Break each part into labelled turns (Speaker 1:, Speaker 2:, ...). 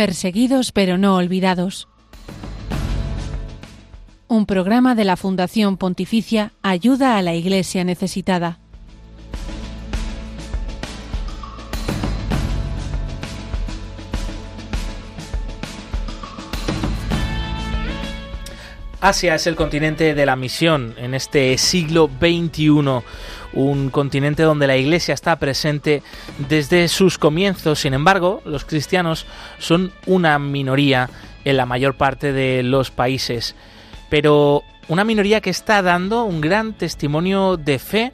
Speaker 1: Perseguidos pero no olvidados. Un programa de la Fundación Pontificia Ayuda a la Iglesia Necesitada.
Speaker 2: Asia es el continente de la misión en este siglo XXI, un continente donde la Iglesia está presente desde sus comienzos. Sin embargo, los cristianos son una minoría en la mayor parte de los países, pero una minoría que está dando un gran testimonio de fe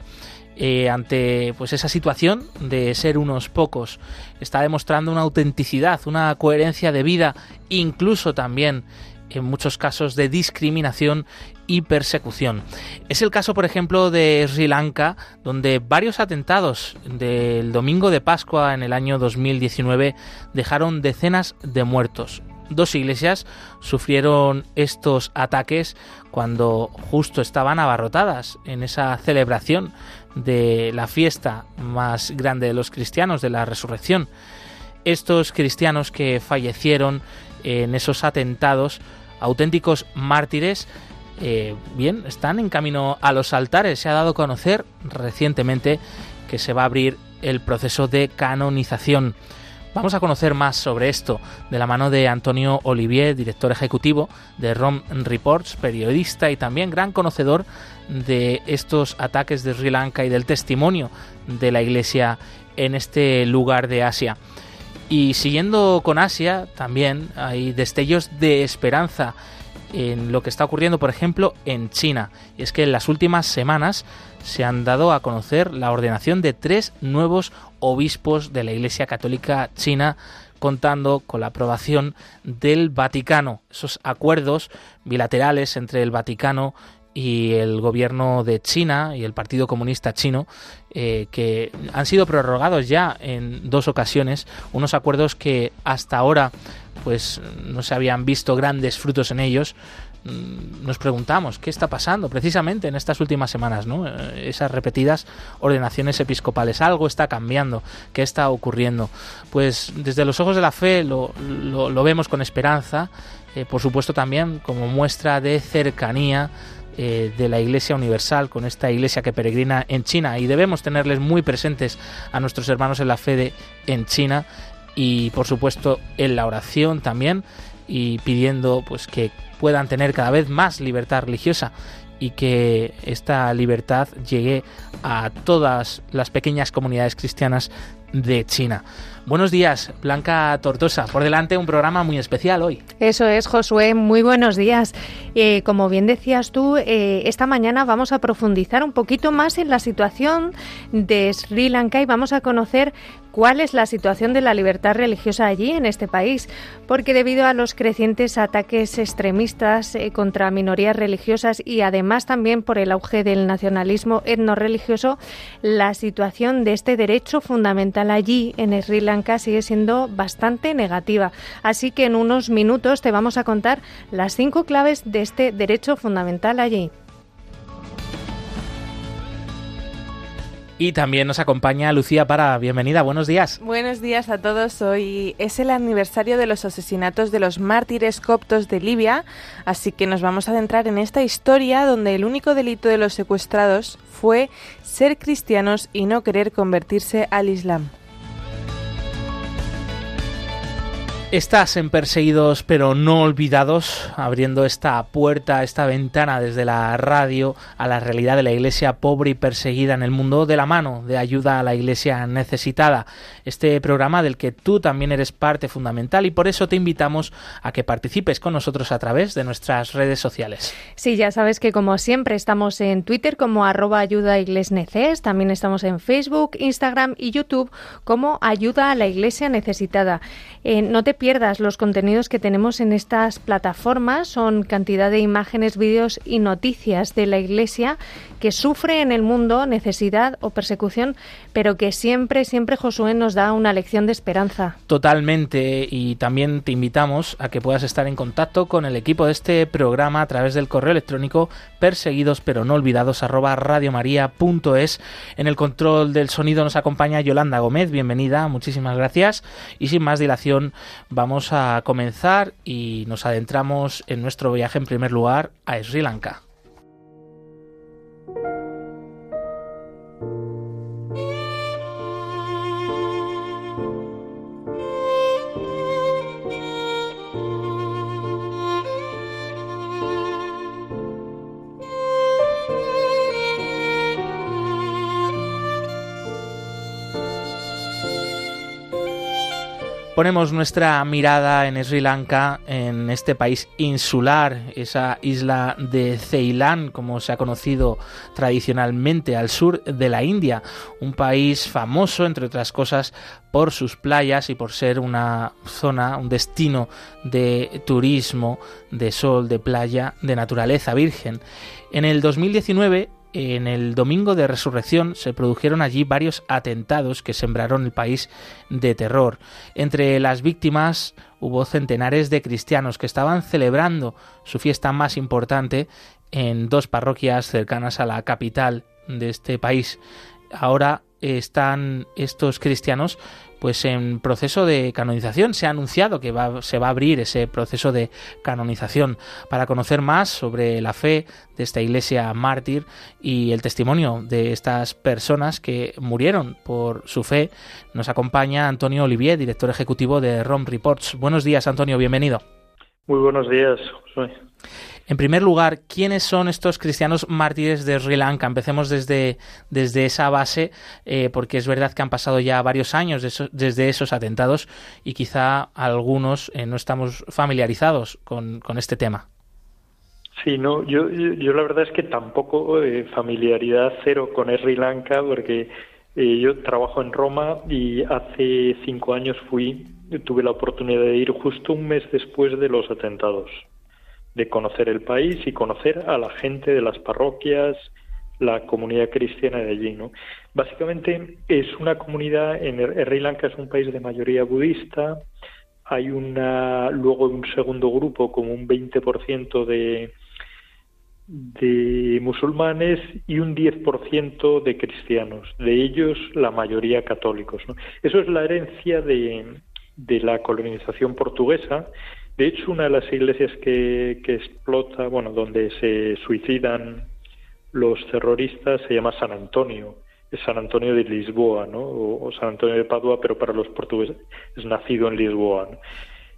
Speaker 2: eh, ante pues esa situación de ser unos pocos. Está demostrando una autenticidad, una coherencia de vida, incluso también en muchos casos de discriminación y persecución. Es el caso, por ejemplo, de Sri Lanka, donde varios atentados del domingo de Pascua en el año 2019 dejaron decenas de muertos. Dos iglesias sufrieron estos ataques cuando justo estaban abarrotadas en esa celebración de la fiesta más grande de los cristianos, de la resurrección. Estos cristianos que fallecieron en esos atentados, auténticos mártires, eh, bien, están en camino a los altares. Se ha dado a conocer recientemente que se va a abrir el proceso de canonización. Vamos a conocer más sobre esto de la mano de Antonio Olivier, director ejecutivo de ROM Reports, periodista y también gran conocedor de estos ataques de Sri Lanka y del testimonio de la Iglesia en este lugar de Asia. Y siguiendo con Asia, también hay destellos de esperanza en lo que está ocurriendo, por ejemplo, en China. Y es que en las últimas semanas se han dado a conocer la ordenación de tres nuevos obispos de la Iglesia Católica China contando con la aprobación del Vaticano. Esos acuerdos bilaterales entre el Vaticano y el gobierno de China y el Partido Comunista Chino, eh, que han sido prorrogados ya en dos ocasiones, unos acuerdos que hasta ahora pues no se habían visto grandes frutos en ellos. Mm, nos preguntamos qué está pasando precisamente en estas últimas semanas, ¿no? Eh, esas repetidas ordenaciones episcopales. Algo está cambiando, ¿qué está ocurriendo? Pues desde los ojos de la fe lo, lo, vemos con esperanza, eh, por supuesto también como muestra de cercanía eh, de la Iglesia Universal, con esta Iglesia que peregrina en China y debemos tenerles muy presentes a nuestros hermanos en la fe de, en China y por supuesto en la oración también y pidiendo pues que puedan tener cada vez más libertad religiosa y que esta libertad llegue a todas las pequeñas comunidades cristianas de China. Buenos días, Blanca Tortosa. Por delante un programa muy especial hoy.
Speaker 3: Eso es, Josué. Muy buenos días. Eh, como bien decías tú, eh, esta mañana vamos a profundizar un poquito más en la situación de Sri Lanka y vamos a conocer cuál es la situación de la libertad religiosa allí en este país, porque debido a los crecientes ataques extremistas eh, contra minorías religiosas y además también por el auge del nacionalismo etno-religioso, la situación de este derecho fundamental allí en Sri Lanka sigue siendo bastante negativa. Así que en unos minutos te vamos a contar las cinco claves de este derecho fundamental allí.
Speaker 2: Y también nos acompaña Lucía Para. Bienvenida, buenos días.
Speaker 4: Buenos días a todos. Hoy es el aniversario de los asesinatos de los mártires coptos de Libia, así que nos vamos a adentrar en esta historia donde el único delito de los secuestrados fue ser cristianos y no querer convertirse al Islam.
Speaker 2: Estás en Perseguidos pero no olvidados, abriendo esta puerta, esta ventana desde la radio a la realidad de la iglesia pobre y perseguida en el mundo de la mano de ayuda a la iglesia necesitada. Este programa del que tú también eres parte fundamental y por eso te invitamos a que participes con nosotros a través de nuestras redes sociales.
Speaker 3: Sí, ya sabes que como siempre estamos en Twitter como arroba ayuda neces, también estamos en Facebook, Instagram y YouTube como ayuda a la iglesia necesitada. Eh, no te pierdas los contenidos que tenemos en estas plataformas. Son cantidad de imágenes, vídeos y noticias de la Iglesia que sufre en el mundo necesidad o persecución, pero que siempre, siempre Josué nos da una lección de esperanza.
Speaker 2: Totalmente. Y también te invitamos a que puedas estar en contacto con el equipo de este programa a través del correo electrónico perseguidos pero no olvidados. En el control del sonido nos acompaña Yolanda Gómez. Bienvenida, muchísimas gracias. Y sin más dilación, vamos a comenzar y nos adentramos en nuestro viaje en primer lugar a Sri Lanka. Ponemos nuestra mirada en Sri Lanka, en este país insular, esa isla de Ceilán, como se ha conocido tradicionalmente al sur de la India, un país famoso, entre otras cosas, por sus playas y por ser una zona, un destino de turismo, de sol, de playa, de naturaleza virgen. En el 2019 en el domingo de resurrección se produjeron allí varios atentados que sembraron el país de terror. Entre las víctimas hubo centenares de cristianos que estaban celebrando su fiesta más importante en dos parroquias cercanas a la capital de este país. Ahora están estos cristianos pues en proceso de canonización. Se ha anunciado que se va a abrir ese proceso de canonización para conocer más sobre la fe de esta iglesia mártir y el testimonio de estas personas que murieron por su fe. Nos acompaña Antonio Olivier, director ejecutivo de ROM Reports. Buenos días, Antonio, bienvenido.
Speaker 5: Muy buenos días,
Speaker 2: en primer lugar, ¿quiénes son estos cristianos mártires de Sri Lanka? Empecemos desde, desde esa base, eh, porque es verdad que han pasado ya varios años desde esos atentados y quizá algunos eh, no estamos familiarizados con, este tema.
Speaker 5: Sí, no, yo, yo, la verdad es que tampoco eh, familiaridad cero con Sri Lanka, porque yo trabajo en Roma y hace cinco años fui, tuve la oportunidad de ir justo un mes después de los atentados de conocer el país y conocer a la gente de las parroquias, la comunidad cristiana de allí, ¿no? Básicamente es una comunidad en Sri Lanka es un país de mayoría budista, hay una luego un segundo grupo como un 20% de de musulmanes y un 10% de cristianos, de ellos la mayoría católicos. Eso es la herencia de, de la colonización portuguesa de hecho, una de las iglesias que, explota, bueno, donde se suicidan los terroristas se llama San Antonio, es San Antonio de Lisboa, ¿no? O, San Antonio de Padua, pero para los portugueses es nacido en Lisboa.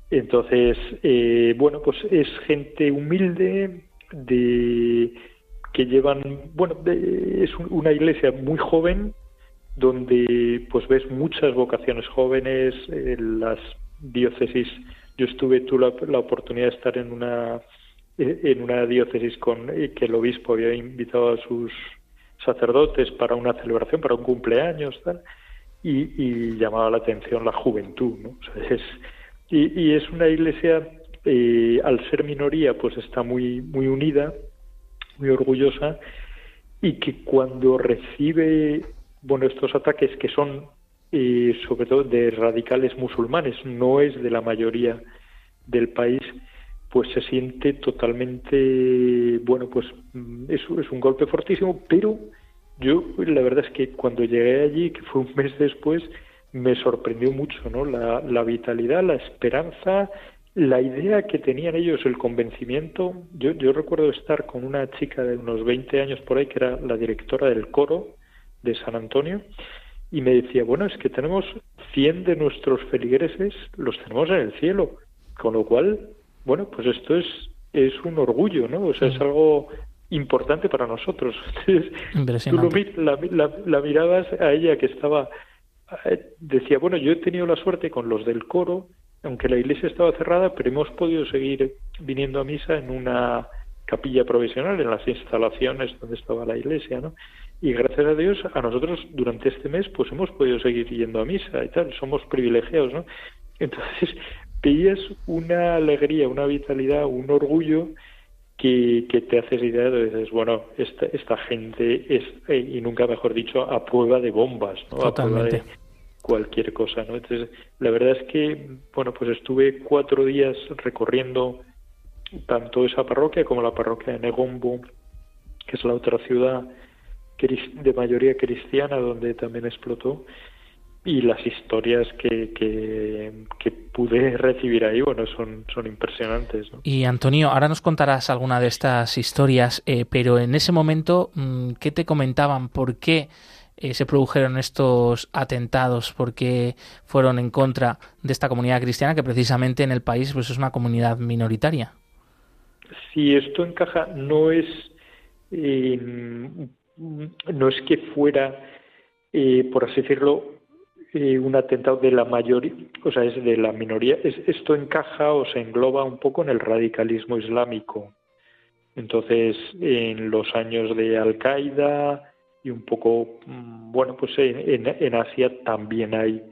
Speaker 5: Entonces, eh, bueno, pues es gente humilde de que llevan, bueno, es una iglesia muy joven donde pues ves muchas vocaciones jóvenes, las diócesis yo estuve, tuve la, oportunidad de estar en una eh, en una diócesis con eh, que el obispo había invitado a sus sacerdotes para una celebración, para un cumpleaños, y, llamaba la atención la juventud, ¿no? es, y, es una iglesia, eh, al ser minoría, pues está muy, muy unida, muy orgullosa, y que cuando recibe, bueno, estos ataques que son y sobre todo de radicales musulmanes, no es de la mayoría del país, pues se siente totalmente, bueno, pues mm, es, es un golpe fortísimo, pero yo la verdad es que cuando llegué allí, que fue un mes después, me sorprendió mucho, ¿no? La, la vitalidad, la esperanza, la idea que tenían ellos, el convencimiento. Yo, yo recuerdo estar con una chica de unos 20 años por ahí, que era la directora del coro de San Antonio, y me decía, bueno, es que tenemos 100 de nuestros feligreses, los tenemos en el cielo, con lo cual, bueno, pues esto es, es un orgullo, ¿no? O sea, es mm. algo importante para nosotros. Entonces, tú lo, la, la, mirabas a ella que estaba, eh, decía, bueno, yo he tenido la suerte con los del coro, aunque la iglesia estaba cerrada, pero hemos podido seguir viniendo a misa en una capilla provisional, en las instalaciones donde estaba la iglesia, ¿no? y gracias a Dios a nosotros durante este mes pues hemos podido seguir yendo a misa y tal, somos privilegiados, ¿no? Entonces veías una alegría, una vitalidad, un orgullo que, que te haces idea de dices, bueno, esta, esta gente es, eh, y nunca mejor dicho, a prueba de bombas, ¿no? A prueba de cualquier cosa, ¿no? Entonces, la verdad es que, bueno, pues estuve cuatro días recorriendo tanto esa parroquia como la parroquia de Negombo, que es la otra ciudad de mayoría cristiana donde también explotó y las historias que, que, pude recibir ahí, bueno, son, son impresionantes.
Speaker 2: Y Antonio, ahora nos contarás alguna de estas historias, eh, pero en ese momento, mm, ¿qué te comentaban? ¿Por qué eh, se produjeron estos atentados? ¿Por qué fueron en contra de esta comunidad cristiana que precisamente en el país pues, es una comunidad minoritaria?
Speaker 5: Si esto encaja, no es, eh, no es que fuera, por así decirlo, eh, un atentado de la mayoría, o sea, es de la minoría. esto encaja o se engloba un poco en el radicalismo islámico. Entonces, en los años de Al-Qaeda y un poco, mm, bueno, pues en, en Asia también hay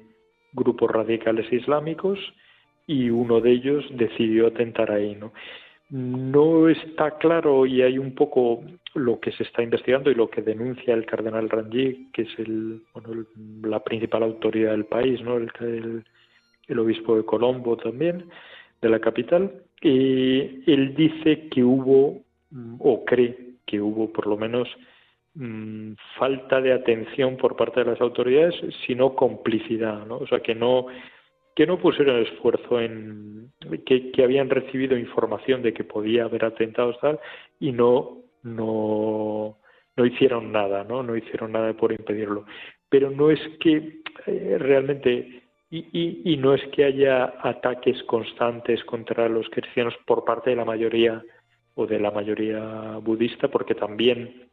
Speaker 5: grupos radicales islámicos y uno de ellos decidió atentar ahí, ¿no? No está claro y hay un poco lo que se está investigando y lo que denuncia el cardenal Rangi, que es el, bueno, la principal autoridad del país, ¿no? El, el, obispo de Colombo también, de la capital. Y él dice que hubo, o cree que hubo por lo menos, mm, falta de atención por parte de las autoridades, sino complicidad, ¿no? O sea, que no que no pusieron esfuerzo en que, habían recibido información de que podía haber atentados tal y no no no hicieron nada no no hicieron nada por impedirlo. Pero no es que eh, realmente y, y, no es que haya ataques constantes contra los cristianos por parte de la mayoría o de la mayoría budista porque también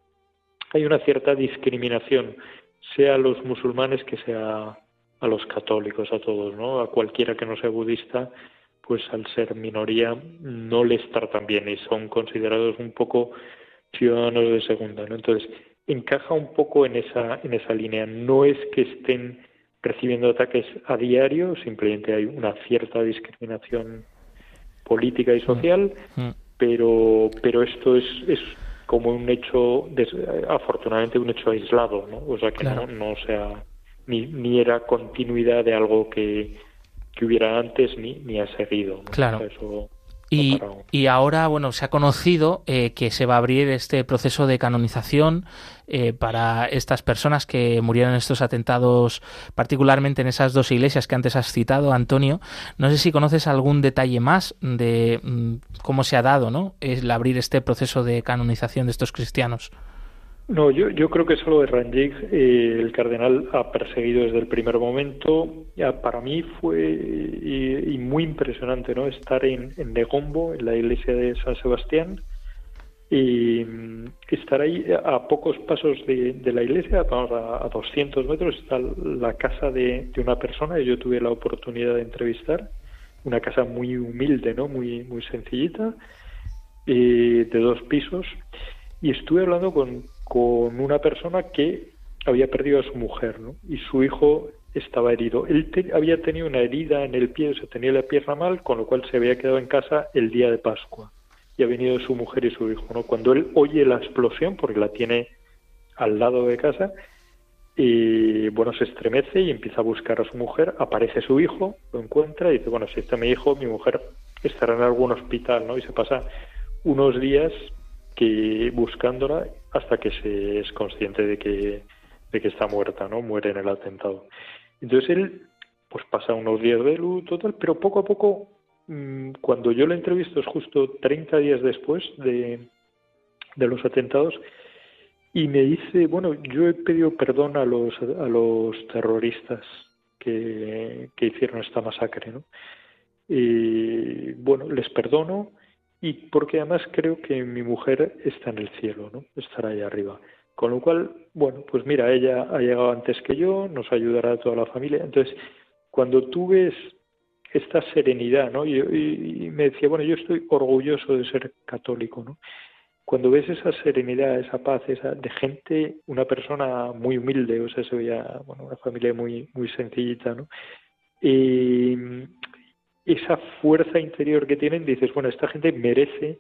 Speaker 5: hay una cierta discriminación sea los musulmanes que sea a los católicos, a todos, ¿no? A cualquiera que no sea budista, pues al ser minoría no les tratan bien y son considerados un poco ciudadanos de segunda, ¿no? Entonces, encaja un poco en esa, en esa línea. No es que estén recibiendo ataques a diario, simplemente hay una cierta discriminación política y social, mm, mm. pero, pero esto es, es como un hecho, afortunadamente un hecho aislado, ¿no? O sea, que no, no sea ni, ni era continuidad de algo que, que hubiera antes ni, ni ha seguido.
Speaker 2: Claro. y, y, ahora, bueno, se ha conocido eh, que se va a abrir este proceso de canonización eh, para estas personas que murieron en estos atentados, particularmente en esas dos iglesias que antes has citado, Antonio. No sé si conoces algún detalle más de mm, cómo se ha dado, ¿no? El abrir este proceso de canonización de estos cristianos.
Speaker 5: No, yo, yo creo que solo de Ranjik eh, el cardenal ha perseguido desde el primer momento. Ya, para mí fue y, muy impresionante no estar en, Negombo, en la iglesia de San Sebastián, y mm, estar ahí a pocos pasos de, la iglesia, vamos a, a, 200 metros, está la casa de, de, una persona. Que yo tuve la oportunidad de entrevistar, una casa muy humilde, no, muy muy sencillita, de dos pisos. Y estuve hablando con, con una persona que había perdido a su mujer ¿no? y su hijo estaba herido. Él había tenido una herida en el pie, se tenía la pierna mal, con lo cual se había quedado en casa el día de Pascua. Y ha venido su mujer y su hijo. ¿no? Cuando él oye la explosión, porque la tiene al lado de casa, y bueno, se estremece y empieza a buscar a su mujer, aparece su hijo, lo encuentra y dice, bueno, si está mi hijo, mi mujer estará en algún hospital, ¿no? Y se pasa unos días que buscándola hasta que se es consciente de que, de que está muerta, ¿no? Muere en el atentado. Entonces él pues pasa unos días de luto, total, pero poco a poco, mm, cuando yo lo entrevisto es justo 30 días después de, de los atentados, y me dice, bueno, yo he pedido perdón a los, a los terroristas que, que hicieron esta masacre, ¿no? Y bueno, les perdono, y porque además creo que mi mujer está en el cielo, ¿no? Estará ahí arriba. Con lo cual, bueno, pues mira, ella ha llegado antes que yo, nos ayudará a toda la familia. Entonces, cuando tú ves esta serenidad, ¿no? Y, y, me decía, bueno, yo estoy orgulloso de ser católico, ¿no? Cuando ves esa serenidad, esa paz, esa de gente, una persona muy humilde, o sea, se veía, bueno, una familia muy, muy sencillita, ¿no? Y, esa fuerza interior que tienen, dices, bueno, esta gente merece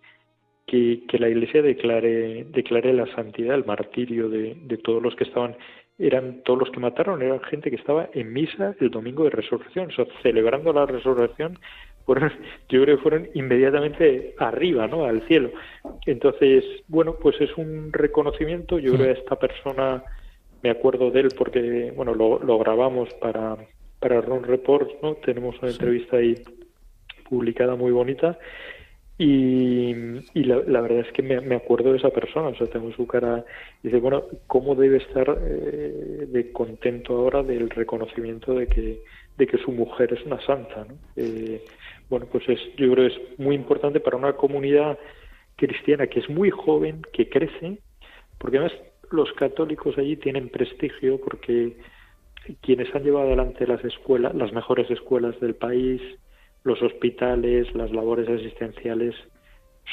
Speaker 5: que, la Iglesia declare, declare la santidad, el martirio de, todos los que estaban, eran todos los que mataron, eran gente que estaba en misa el domingo de resurrección, o sea, celebrando la resurrección, fueron, yo creo que fueron inmediatamente arriba, ¿no? Al cielo. Entonces, bueno, pues es un reconocimiento, yo creo que esta persona me acuerdo de él porque, bueno, lo, lo grabamos para, para Ron Report, ¿no? Tenemos una entrevista ahí publicada muy bonita y, y la, la, verdad es que me, me, acuerdo de esa persona, o sea, tengo su cara y dice, bueno, ¿cómo debe estar eh, de contento ahora del reconocimiento de que, de que su mujer es una santa? ¿no? Eh, bueno, pues es, yo creo que es muy importante para una comunidad cristiana que es muy joven, que crece, porque además los católicos allí tienen prestigio porque quienes han llevado adelante las escuelas, las mejores escuelas del país, los hospitales, las labores asistenciales,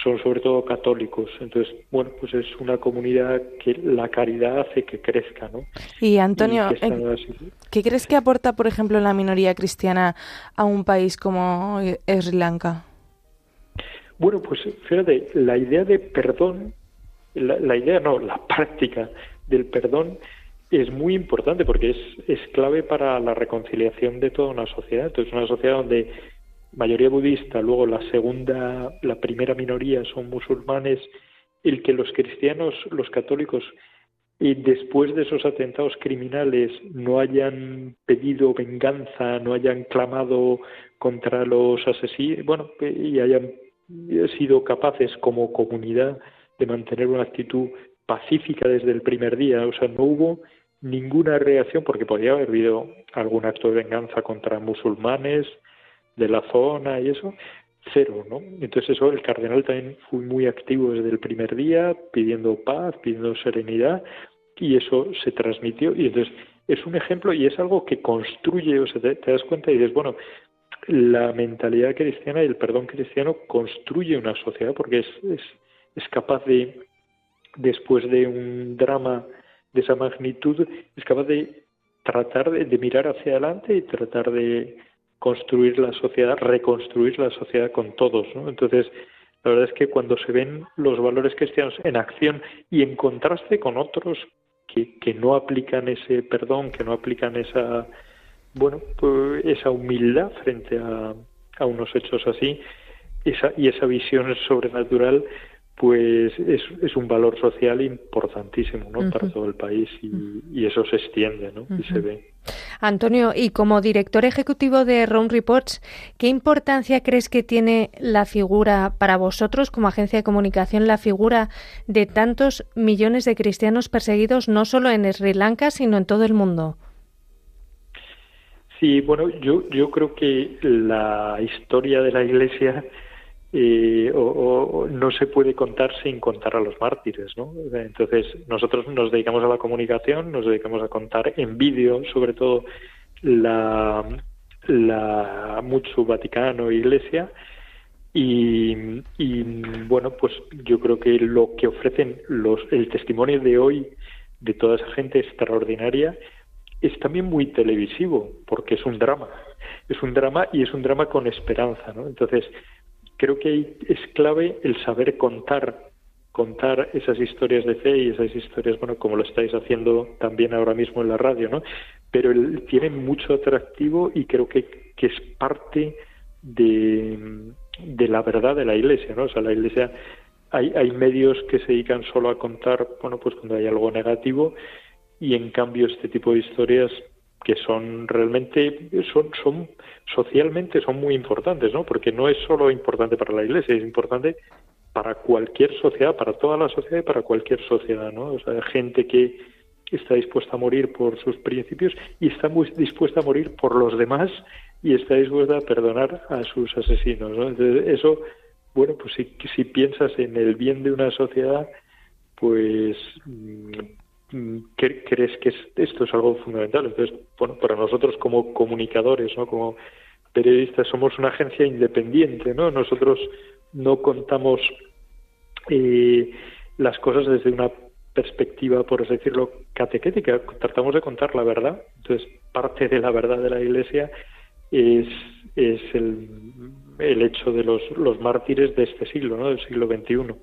Speaker 5: son sobre todo católicos. Entonces, bueno, pues es una comunidad que la caridad hace que crezca, ¿no?
Speaker 4: Y Antonio, ¿qué crees que aporta, por ejemplo, la minoría cristiana a un país como Sri Lanka?
Speaker 5: Bueno, pues fíjate, la idea de perdón, la, la idea no, la práctica del perdón es muy importante porque es, es clave para la reconciliación de toda una sociedad. Entonces, una sociedad donde mayoría budista, luego la segunda, la primera minoría son musulmanes, el que los cristianos, los católicos, y después de esos atentados criminales no hayan pedido venganza, no hayan clamado contra los asesinos, bueno, y hayan sido capaces como comunidad de mantener una actitud pacífica desde el primer día, o sea, no hubo ninguna reacción porque podía haber habido algún acto de venganza contra musulmanes, de la zona y eso, cero, ¿no? Entonces eso, el cardenal también fue muy activo desde el primer día, pidiendo paz, pidiendo serenidad, y eso se transmitió, y entonces es un ejemplo y es algo que construye, o sea, te, das cuenta y dices, bueno, la mentalidad cristiana y el perdón cristiano construye una sociedad porque es, es, es capaz de, después de un drama de esa magnitud, es capaz de tratar de mirar hacia adelante y tratar de, construir la sociedad, reconstruir la sociedad con todos. ¿no? Entonces, la verdad es que cuando se ven los valores cristianos en acción y en contraste con otros que, que no aplican ese perdón, que no aplican esa, bueno, pues esa humildad frente a, a unos hechos así, esa, y esa visión sobrenatural, pues es, es un valor social importantísimo ¿no? para todo el país y, y eso se extiende ¿no? y se ve.
Speaker 3: Antonio, y como director ejecutivo de Round Reports, ¿qué importancia crees que tiene la figura para vosotros como agencia de comunicación, la figura de tantos millones de cristianos perseguidos no solo en Sri Lanka, sino en todo el mundo?
Speaker 5: Sí, bueno, yo, yo creo que la historia de la Iglesia eh, o, no se puede contar sin contar a los mártires, ¿no? Entonces nosotros nos dedicamos a la comunicación, nos dedicamos a contar en vídeo, sobre todo la, la mucho Vaticano Iglesia y, y, bueno pues yo creo que lo que ofrecen los el testimonio de hoy de toda esa gente extraordinaria es también muy televisivo porque es un drama es un drama y es un drama con esperanza ¿no? entonces creo que es clave el saber contar contar esas historias de fe y esas historias, bueno, como lo estáis haciendo también ahora mismo en la radio, ¿no? Pero tiene mucho atractivo y creo que, que es parte de, de la verdad de la Iglesia, ¿no? O sea, la Iglesia, hay, hay medios que se dedican solo a contar, bueno, pues cuando hay algo negativo y en cambio este tipo de historias que son realmente son son socialmente son muy importantes no porque no es solo importante para la iglesia es importante para cualquier sociedad para toda la sociedad y para cualquier sociedad no o sea gente que está dispuesta a morir por sus principios y está muy dispuesta a morir por los demás y está dispuesta a perdonar a sus asesinos ¿no? entonces eso bueno pues si, si piensas en el bien de una sociedad pues crees que esto es algo fundamental. Entonces, bueno, para nosotros como comunicadores, ¿no? como periodistas, somos una agencia independiente, ¿no? Nosotros no contamos eh, las cosas desde una perspectiva, por así decirlo, catequética. Tratamos de contar la verdad. Entonces, parte de la verdad de la Iglesia es, es el, el hecho de los, los mártires de este siglo, ¿no? Del siglo XXI.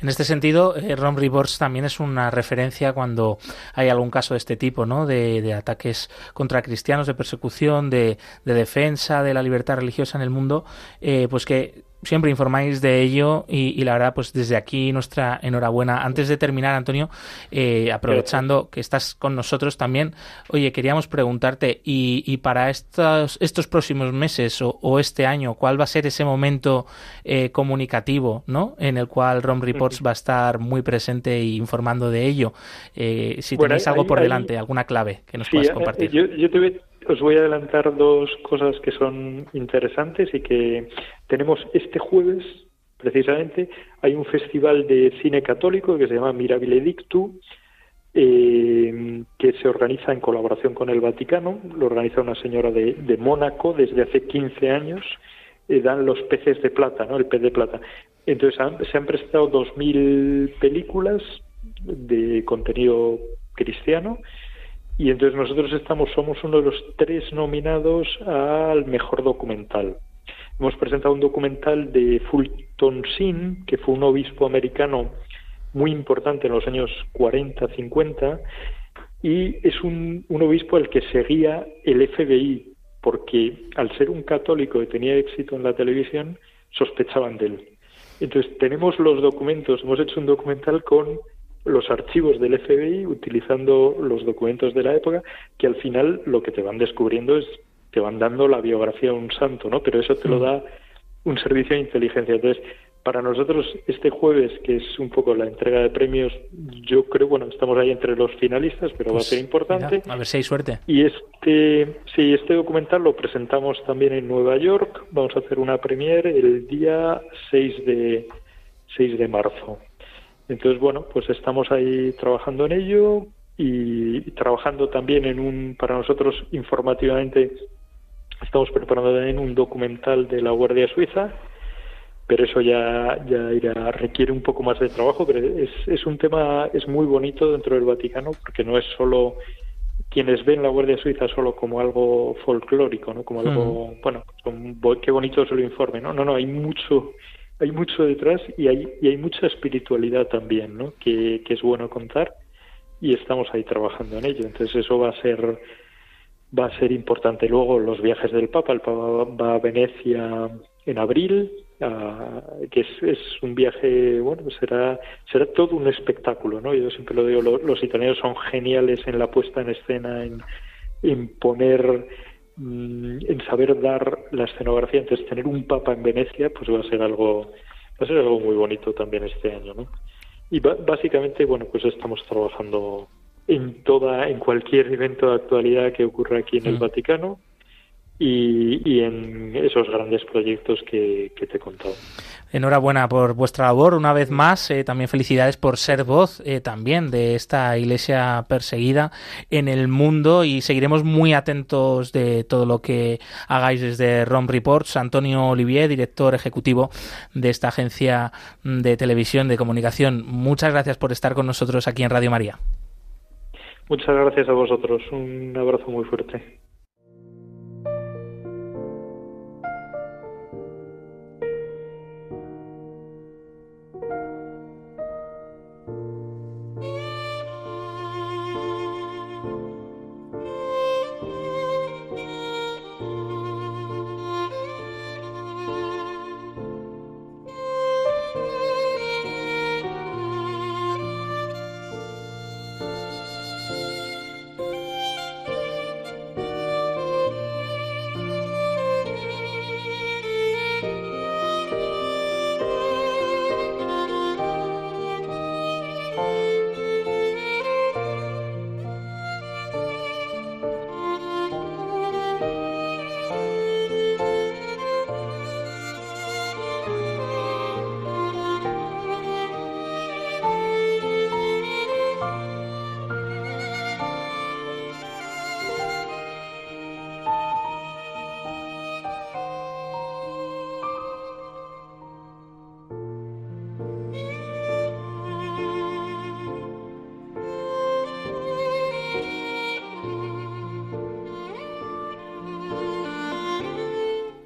Speaker 2: En este sentido, eh, Ron Reports también es una referencia cuando hay algún caso de este tipo, ¿no? De, ataques contra cristianos, de persecución, de, defensa de la libertad religiosa en el mundo, eh, pues que siempre informáis de ello y, la verdad, pues desde aquí nuestra enhorabuena. Antes de terminar, Antonio, eh, aprovechando que estás con nosotros también, oye, queríamos preguntarte, y, para estos, estos próximos meses o, este año, ¿cuál va a ser ese momento eh, comunicativo ¿no? en el cual ROM Reports va a estar muy presente e informando de ello? Eh, si tenéis algo por delante, alguna clave que nos puedas compartir.
Speaker 5: Yo, yo os voy a adelantar dos cosas que son interesantes y que tenemos este jueves, precisamente, hay un festival de cine católico que se llama Mirabile Dictu, eh, que se organiza en colaboración con el Vaticano, lo organiza una señora de, Mónaco desde hace 15 años, eh, dan los peces de plata, ¿no? El pez de plata. Entonces se han prestado 2.000 películas de contenido cristiano y entonces nosotros estamos somos uno de los tres nominados al mejor documental. Hemos presentado un documental de Fulton Sheen, que fue un obispo americano muy importante en los años 40, 50, y es un, un obispo al que seguía el FBI, porque al ser un católico que tenía éxito en la televisión, sospechaban de él. Entonces tenemos los documentos, hemos hecho un documental con los archivos del FBI utilizando los documentos de la época que al final lo que te van descubriendo es te van dando la biografía de un santo, ¿no? Pero eso te lo mm. da un servicio de inteligencia. Entonces, para nosotros este jueves, que es un poco la entrega de premios, yo creo, bueno, estamos ahí entre los finalistas, pero va a pues ser importante.
Speaker 2: a ver si hay suerte.
Speaker 5: Y este, sí, este documental lo presentamos también en Nueva York. Vamos a hacer una premiere el día 6 de 6 de marzo. Entonces, bueno, pues estamos ahí trabajando en ello y trabajando también en un, para nosotros informativamente, estamos preparando también un documental de la Guardia Suiza, pero eso ya, ya irá, requiere un poco más de trabajo, pero es, es un tema, es muy bonito dentro del Vaticano, porque no es solo quienes ven la Guardia Suiza solo como algo folclórico, ¿no? Como algo, mm. bueno, qué bonito es el informe, ¿no? No, no, hay mucho, hay mucho detrás y hay, y hay mucha espiritualidad también, ¿no? Que, es bueno contar y estamos ahí trabajando en ello. Entonces eso va a ser va a ser importante. Luego los viajes del Papa, el Papa va a Venecia en abril, que es, es, un viaje, bueno, será, será todo un espectáculo, ¿no? Yo siempre lo digo, los italianos son geniales en la puesta en escena, en, en poner Mm, en saber dar la escenografía. Entonces, tener un papa en Venecia, pues va a ser algo, va a ser algo muy bonito también este año, ¿no? Y básicamente, bueno, pues estamos trabajando en toda, en cualquier evento de actualidad que ocurra aquí en el mm. Vaticano y, en esos grandes proyectos que, te he contado.
Speaker 2: Enhorabuena por vuestra labor una vez más. Eh, también felicidades por ser voz eh, también de esta iglesia perseguida en el mundo y seguiremos muy atentos de todo lo que hagáis desde ROM Reports. Antonio Olivier, director ejecutivo de esta agencia de televisión de comunicación. Muchas gracias por estar con nosotros aquí en Radio María.
Speaker 5: Muchas gracias a vosotros. Un abrazo muy fuerte.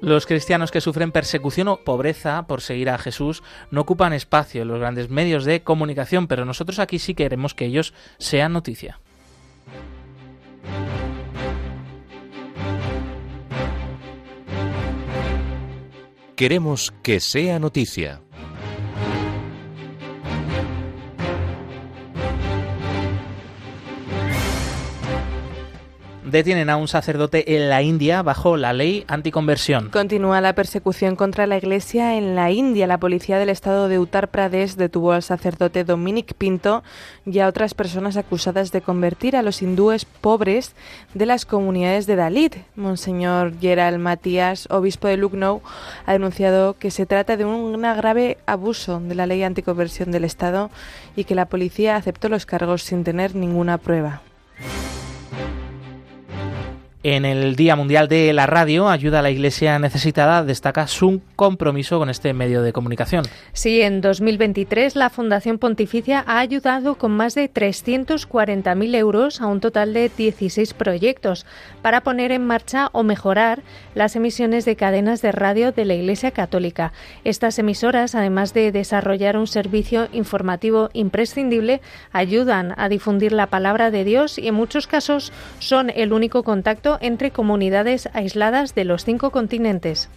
Speaker 2: Los cristianos que sufren persecución o pobreza por seguir a Jesús no ocupan espacio en los grandes medios de comunicación, pero nosotros aquí sí queremos que ellos sean noticia.
Speaker 6: Queremos que sea noticia.
Speaker 7: Detienen a un sacerdote en la India bajo la ley anticonversión.
Speaker 4: Continúa la persecución contra la Iglesia en la India. La policía del estado de Uttar Pradesh detuvo al sacerdote Dominic Pinto y a otras personas acusadas de convertir a los hindúes pobres de las comunidades de Dalit. Monseñor Gerald Matías, obispo de Lucknow, ha denunciado que se trata de un grave abuso de la ley anticonversión del Estado y que la policía aceptó los cargos sin tener ninguna prueba.
Speaker 7: En el Día Mundial de la Radio, Ayuda a la Iglesia Necesitada destaca su compromiso con este medio de comunicación.
Speaker 3: Sí, en 2023 la Fundación Pontificia ha ayudado con más de 340.000 euros a un total de 16 proyectos para poner en marcha o mejorar las emisiones de cadenas de radio de la Iglesia Católica. Estas emisoras, además de desarrollar un servicio informativo imprescindible, ayudan a difundir la palabra de Dios y en muchos casos son el único contacto entre comunidades aisladas de los cinco continentes.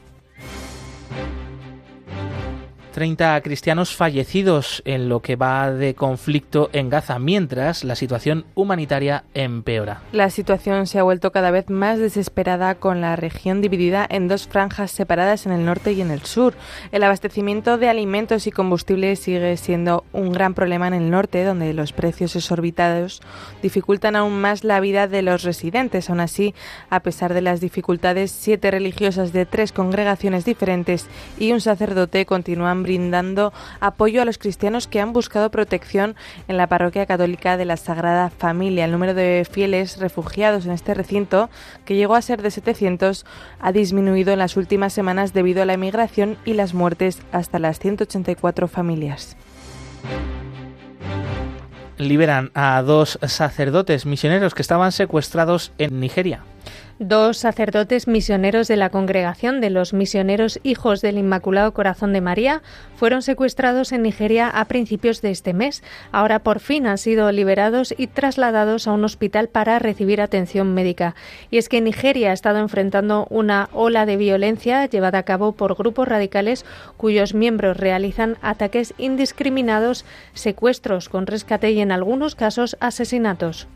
Speaker 7: 30 cristianos fallecidos en lo que va de conflicto en Gaza, mientras la situación humanitaria empeora.
Speaker 4: La situación se ha vuelto cada vez más desesperada con la región dividida en dos franjas separadas en el norte y en el sur. El abastecimiento de alimentos y combustibles sigue siendo un gran problema en el norte, donde los precios exorbitados dificultan aún más la vida de los residentes. Aún así, a pesar de las dificultades, siete religiosas de tres congregaciones diferentes y un sacerdote continúan brindando apoyo a los cristianos que han buscado protección en la parroquia católica de la Sagrada Familia. El número de fieles refugiados en este recinto, que llegó a ser de 700, ha disminuido en las últimas semanas debido a la emigración y las muertes hasta las 184 familias
Speaker 7: liberan a dos sacerdotes misioneros que estaban secuestrados en Nigeria.
Speaker 3: Dos sacerdotes misioneros de la Congregación de los Misioneros Hijos del Inmaculado Corazón de María fueron secuestrados en Nigeria a principios de este mes. Ahora por fin han sido liberados y trasladados a un hospital para recibir atención médica. Y es que Nigeria ha estado enfrentando una ola de violencia llevada a cabo por grupos radicales cuyos miembros realizan ataques indiscriminados, secuestros con rescate y en algunos casos asesinatos.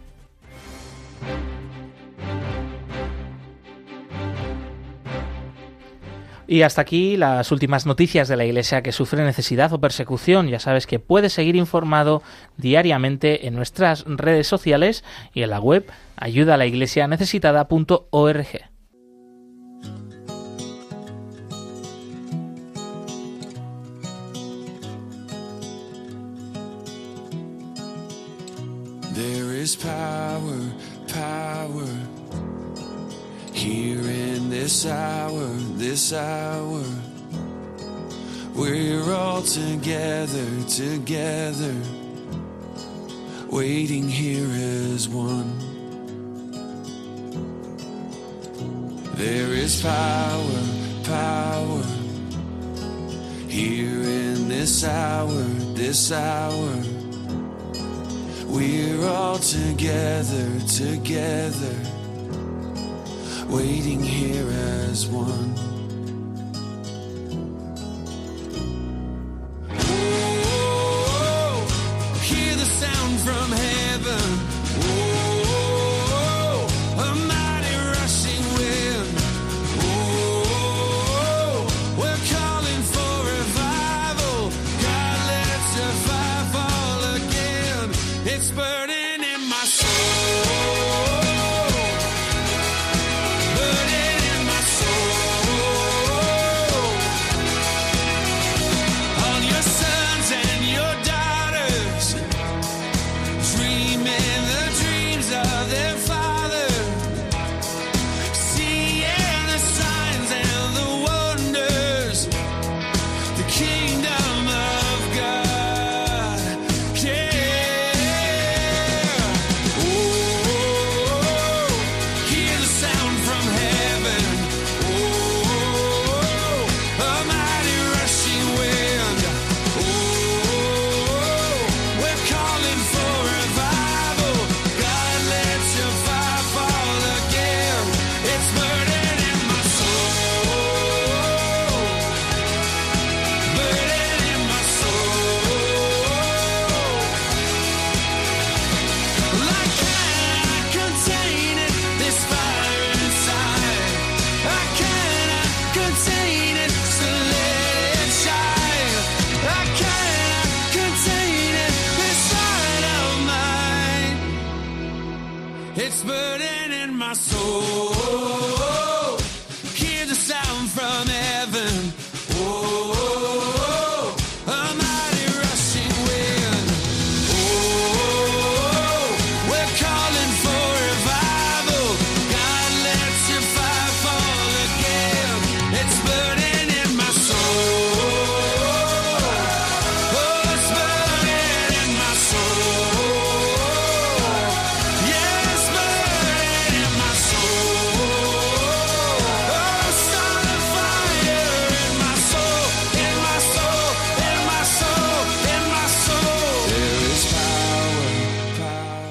Speaker 7: Y hasta aquí las últimas noticias de la Iglesia que sufre necesidad o persecución. Ya sabes que puedes seguir informado diariamente en nuestras redes sociales y en la web ayudalaiglesianecesitada.org. There is power, power here in this hour, this hour. We're all together, together, waiting here as one. There is power, power here in this hour, this hour. We're all together, together waiting here as one. Oh, hear the sound from heaven.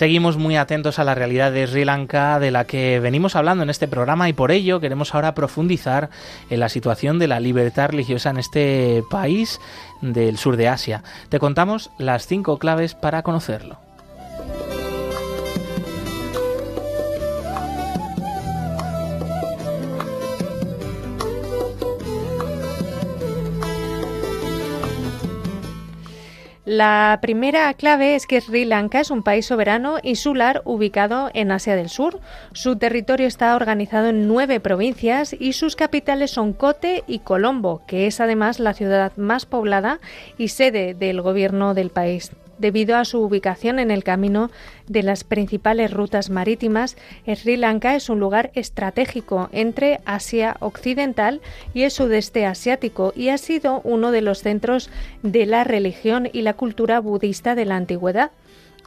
Speaker 2: Seguimos muy atentos a la realidad de Sri Lanka de la que venimos hablando en este programa y por ello queremos ahora profundizar en la situación de la libertad religiosa en este país del sur de Asia. Te contamos las cinco claves para conocerlo.
Speaker 3: La primera clave es que Sri Lanka es un país soberano insular ubicado en Asia del Sur. Su territorio está organizado en nueve provincias y sus capitales son Kotte y Colombo, que es además la ciudad más poblada y sede del gobierno del país. Debido a su ubicación en el camino de las principales rutas marítimas, Sri Lanka es un lugar estratégico entre Asia Occidental y el sudeste asiático y ha sido uno de los centros de la religión y la cultura budista de la antigüedad.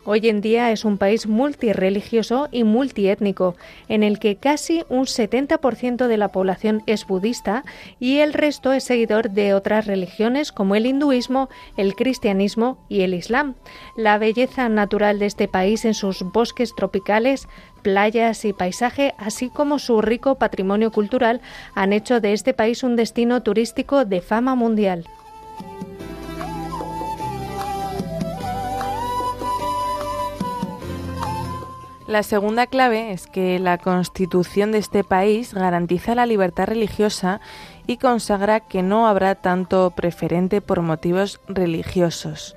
Speaker 3: Hoy en día es un país multireligioso y multiétnico, en el que casi un 70% de la población es budista y el resto es seguidor de otras religiones como el hinduismo, el cristianismo y el islam. La belleza natural de este país en sus bosques tropicales, playas y paisaje, así como su rico patrimonio cultural, han hecho de este país un destino turístico de fama mundial.
Speaker 4: La segunda clave es que la constitución de este país garantiza la libertad religiosa y consagra que no habrá tanto preferente por motivos religiosos.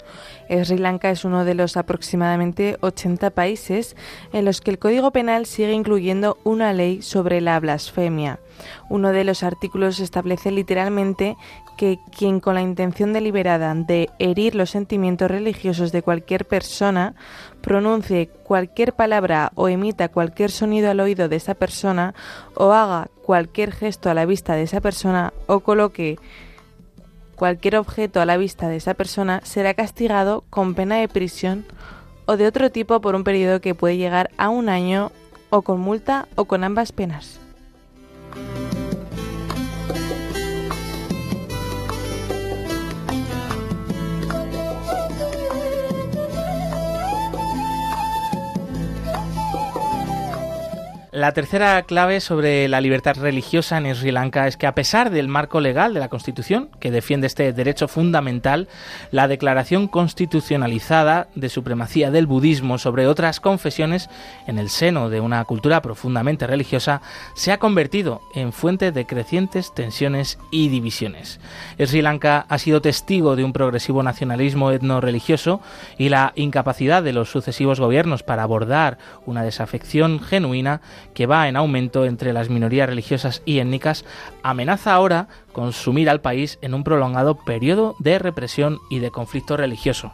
Speaker 4: Sri Lanka es uno de los aproximadamente 80 países en los que el Código Penal sigue incluyendo una ley sobre la blasfemia. Uno de los artículos establece literalmente que quien con la intención deliberada de herir los sentimientos religiosos de cualquier persona pronuncie cualquier palabra o emita cualquier sonido al oído de esa persona o haga cualquier gesto a la vista de esa persona o coloque cualquier objeto a la vista de esa persona será castigado con pena de prisión o de otro tipo por un periodo que puede llegar a un año o con multa o con ambas penas.
Speaker 2: La tercera clave sobre la libertad religiosa en Sri Lanka es que a pesar del marco legal de la Constitución, que defiende este derecho fundamental, la declaración constitucionalizada de supremacía del budismo sobre otras confesiones en el seno de una cultura profundamente religiosa se ha convertido en fuente de crecientes tensiones y divisiones. Sri Lanka ha sido testigo de un progresivo nacionalismo etno-religioso y la incapacidad de los sucesivos gobiernos para abordar una desafección genuina que va en aumento entre las minorías religiosas y étnicas, amenaza ahora con sumir al país en un prolongado periodo de represión y de conflicto religioso.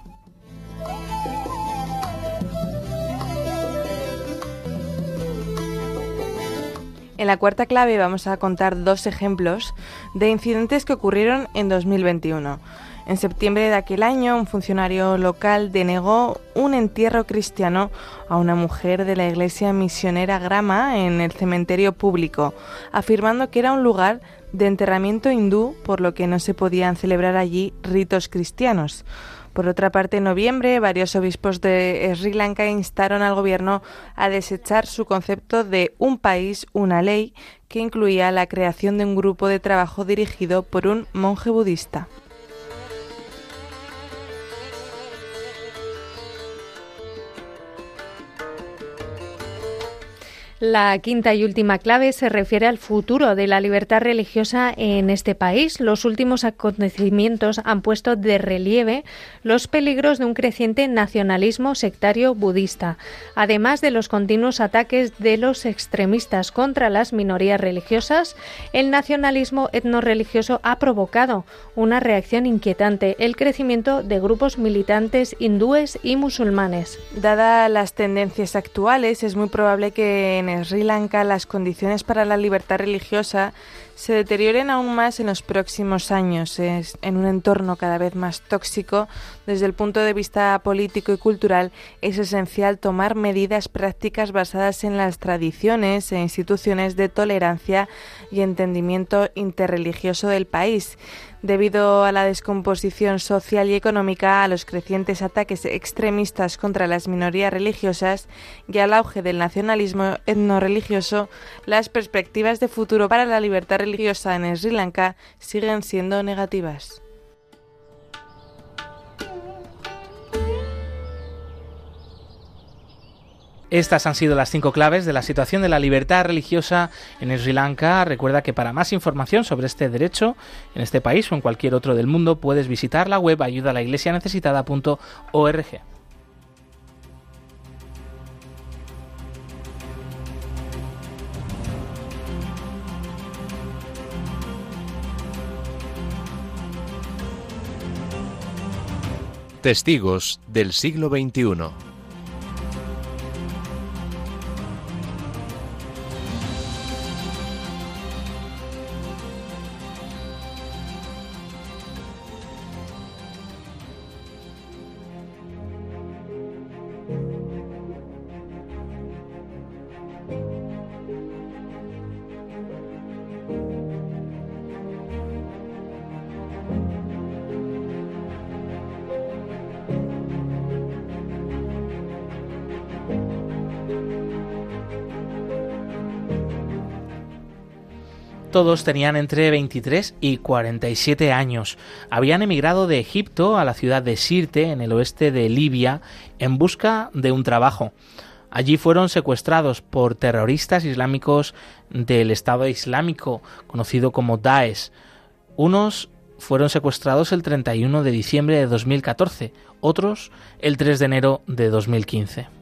Speaker 4: En la cuarta clave vamos a contar dos ejemplos de incidentes que ocurrieron en 2021. En septiembre de aquel año, un funcionario local denegó un entierro cristiano a una mujer de la iglesia misionera Grama en el cementerio público, afirmando que era un lugar de enterramiento hindú, por lo que no se podían celebrar allí ritos cristianos. Por otra parte, en noviembre, varios obispos de Sri Lanka instaron al gobierno a desechar su concepto de un país, una ley, que incluía la creación de un grupo de trabajo dirigido por un monje budista.
Speaker 3: La quinta y última clave se refiere al futuro de la libertad religiosa en este país. Los últimos acontecimientos han puesto de relieve los peligros de un creciente nacionalismo sectario budista, además de los continuos ataques de los extremistas contra las minorías religiosas. El nacionalismo etnorreligioso ha provocado una reacción inquietante, el crecimiento de grupos militantes hindúes y musulmanes.
Speaker 4: Dadas las tendencias actuales, es muy probable que en Sri Lanka las condiciones para la libertad religiosa se deterioren aún más en los próximos años, en un entorno cada vez más tóxico. Desde el punto de vista político y cultural, es esencial tomar medidas prácticas basadas en las tradiciones e instituciones de tolerancia y entendimiento interreligioso del país debido a la descomposición social y económica, a los crecientes ataques extremistas contra las minorías religiosas y al auge del nacionalismo etnorreligioso, las perspectivas de futuro para la libertad religiosa en Sri Lanka siguen siendo negativas.
Speaker 2: Estas han sido las cinco claves de la situación de la libertad religiosa en Sri Lanka. Recuerda que para más información sobre este derecho en este país o en cualquier otro del mundo puedes visitar la web ayudalaiglesianecesitada.org.
Speaker 8: Testigos del siglo XXI.
Speaker 2: Todos tenían entre 23 y 47 años. Habían emigrado de Egipto a la ciudad de Sirte, en el oeste de Libia, en busca de un trabajo. Allí fueron secuestrados por terroristas islámicos del Estado Islámico, conocido como Daesh. Unos fueron secuestrados el 31 de diciembre de 2014, otros el 3 de enero de 2015.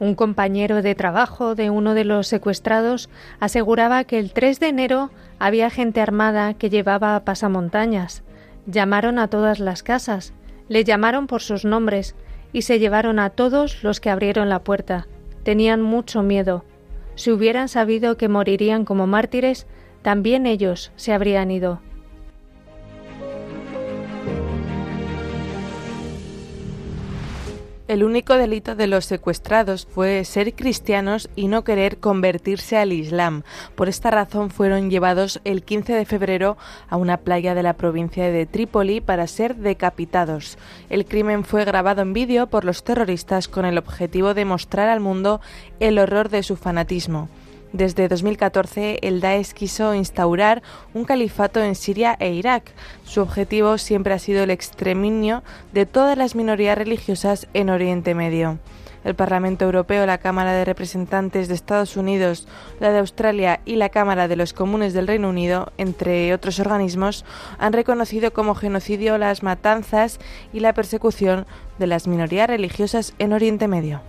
Speaker 3: Un compañero de trabajo de uno de los secuestrados aseguraba que el 3 de enero había gente armada que llevaba pasamontañas. Llamaron a todas las casas, le llamaron por sus nombres y se llevaron a todos los que abrieron la puerta. Tenían mucho miedo. Si hubieran sabido que morirían como mártires, también ellos se habrían ido.
Speaker 4: El único delito de los secuestrados fue ser cristianos y no querer convertirse al Islam. Por esta razón fueron llevados el 15 de febrero a una playa de la provincia de Trípoli para ser decapitados. El crimen fue grabado en vídeo por los terroristas con el objetivo de mostrar al mundo el horror de su fanatismo. Desde 2014, el Daesh quiso instaurar un califato en Siria e Irak. Su objetivo siempre ha sido el exterminio de todas las minorías religiosas en Oriente Medio. El Parlamento Europeo, la Cámara de Representantes de Estados Unidos, la de Australia y la Cámara de los Comunes del Reino Unido, entre otros organismos, han reconocido como genocidio las matanzas y la persecución de las minorías religiosas en Oriente Medio.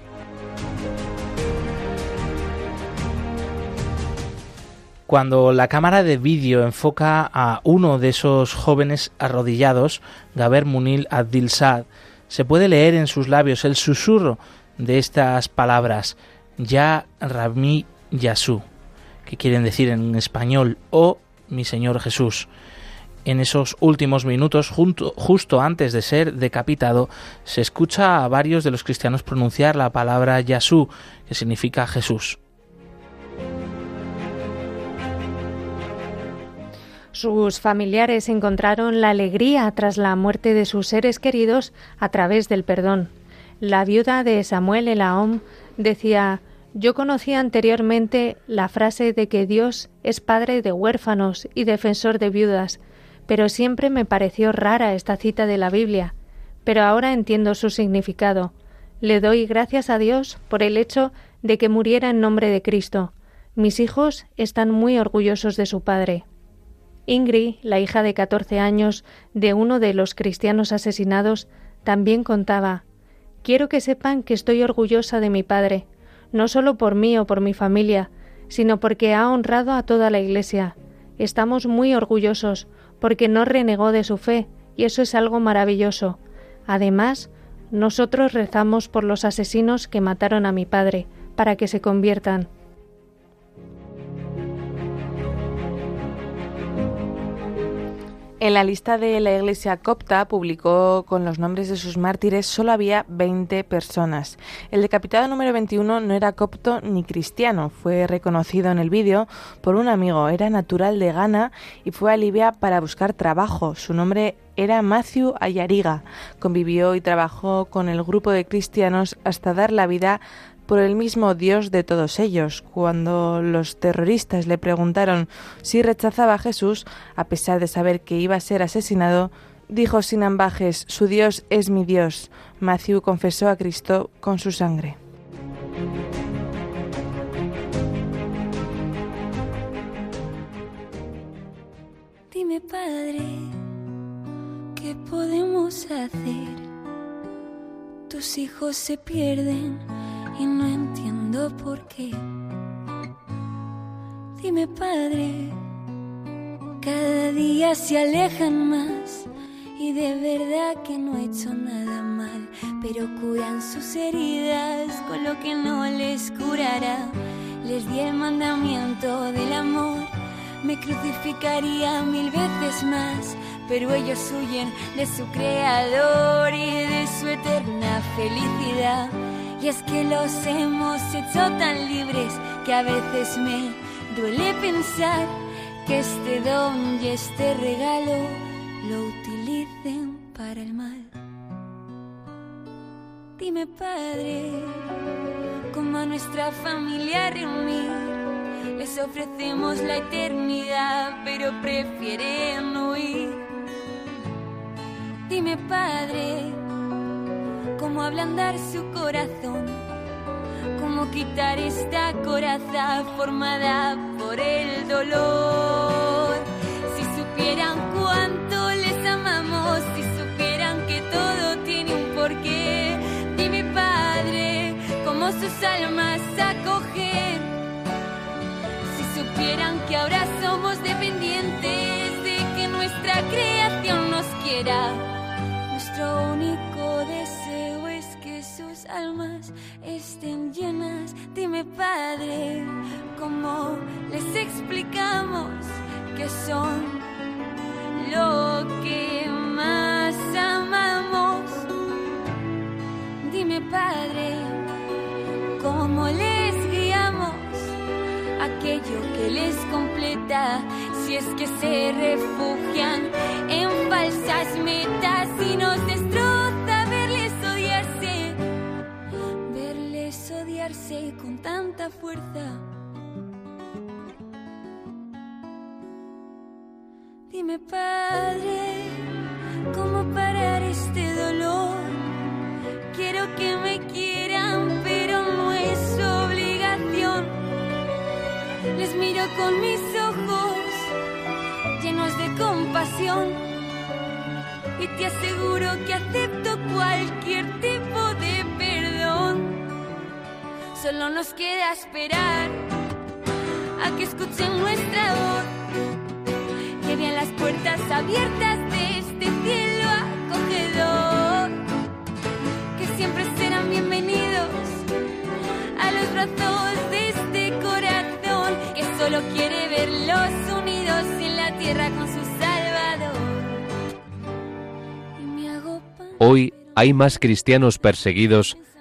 Speaker 2: Cuando la cámara de vídeo enfoca a uno de esos jóvenes arrodillados, Gaber Munil Abdilsad, se puede leer en sus labios el susurro de estas palabras, Ya Rami Yasu, que quieren decir en español, oh mi Señor Jesús. en esos últimos minutos, justo antes de ser decapitado, se escucha a varios de los cristianos pronunciar la palabra Yasú, que significa Jesús.
Speaker 3: Sus familiares encontraron la alegría tras la muerte de sus seres queridos a través del perdón. La viuda de Samuel Elaom decía Yo conocía anteriormente la frase de que Dios es padre de huérfanos y defensor de viudas, pero siempre me pareció rara esta cita de la Biblia. Pero ahora entiendo su significado. Le doy gracias a Dios por el hecho de que muriera en nombre de Cristo. Mis hijos están muy orgullosos de su padre. Ingrid, la hija de catorce años de uno de los cristianos asesinados, también contaba Quiero que sepan que estoy orgullosa de mi padre, no solo por mí o por mi familia, sino porque ha honrado a toda la Iglesia. Estamos muy orgullosos, porque no renegó de su fe, y eso es algo maravilloso. Además, nosotros rezamos por los asesinos que mataron a mi padre, para que se conviertan.
Speaker 4: En la lista de la Iglesia copta publicó con los nombres de sus mártires solo había 20 personas. El decapitado número 21 no era copto ni cristiano, fue reconocido en el vídeo por un amigo, era natural de Ghana y fue a Libia para buscar trabajo. Su nombre era Matthew Ayariga. Convivió y trabajó con el grupo de cristianos hasta dar la vida por el mismo Dios de todos ellos. Cuando los terroristas le preguntaron si rechazaba a Jesús, a pesar de saber que iba a ser asesinado, dijo sin ambajes, su Dios es mi Dios. Matthew confesó a Cristo con su sangre.
Speaker 9: Dime, Padre, ¿qué podemos hacer? Tus hijos se pierden y no entiendo por qué. Dime, Padre, cada día se alejan más y de verdad que no he hecho nada mal, pero curan sus heridas con lo que no les curará. Les di el mandamiento del amor, me crucificaría mil veces más, pero ellos huyen de su creador y de su eterna felicidad. Y es que los hemos hecho tan libres que a veces me duele pensar que este don y este regalo lo utilicen para el mal. Dime, Padre, cómo a nuestra familia reunir. Les ofrecemos la eternidad, pero prefieren huir. Dime, Padre, cómo ablandar su corazón, cómo quitar esta coraza formada por el dolor. Si supieran cuánto les amamos, si supieran que todo tiene un porqué, dime Padre, cómo sus almas acogen. Si supieran que ahora somos dependientes de que nuestra creación nos quiera, nuestro único almas estén llenas. Dime, Padre, ¿cómo les explicamos que son lo que más amamos? Dime, Padre, ¿cómo les guiamos aquello que les completa? Si es que se refugian en falsas metas y nos destrozan con tanta fuerza. Dime, Padre, ¿cómo parar este dolor? Quiero que me quieran, pero no es obligación. Les miro con mis ojos llenos de compasión y te aseguro que acepto cualquier tipo de. Solo nos queda esperar a que escuchen nuestra voz, que vean las puertas abiertas de este cielo acogedor, que siempre serán bienvenidos a los brazos de este corazón que solo quiere verlos unidos en la tierra con su Salvador.
Speaker 8: Hoy hay más cristianos perseguidos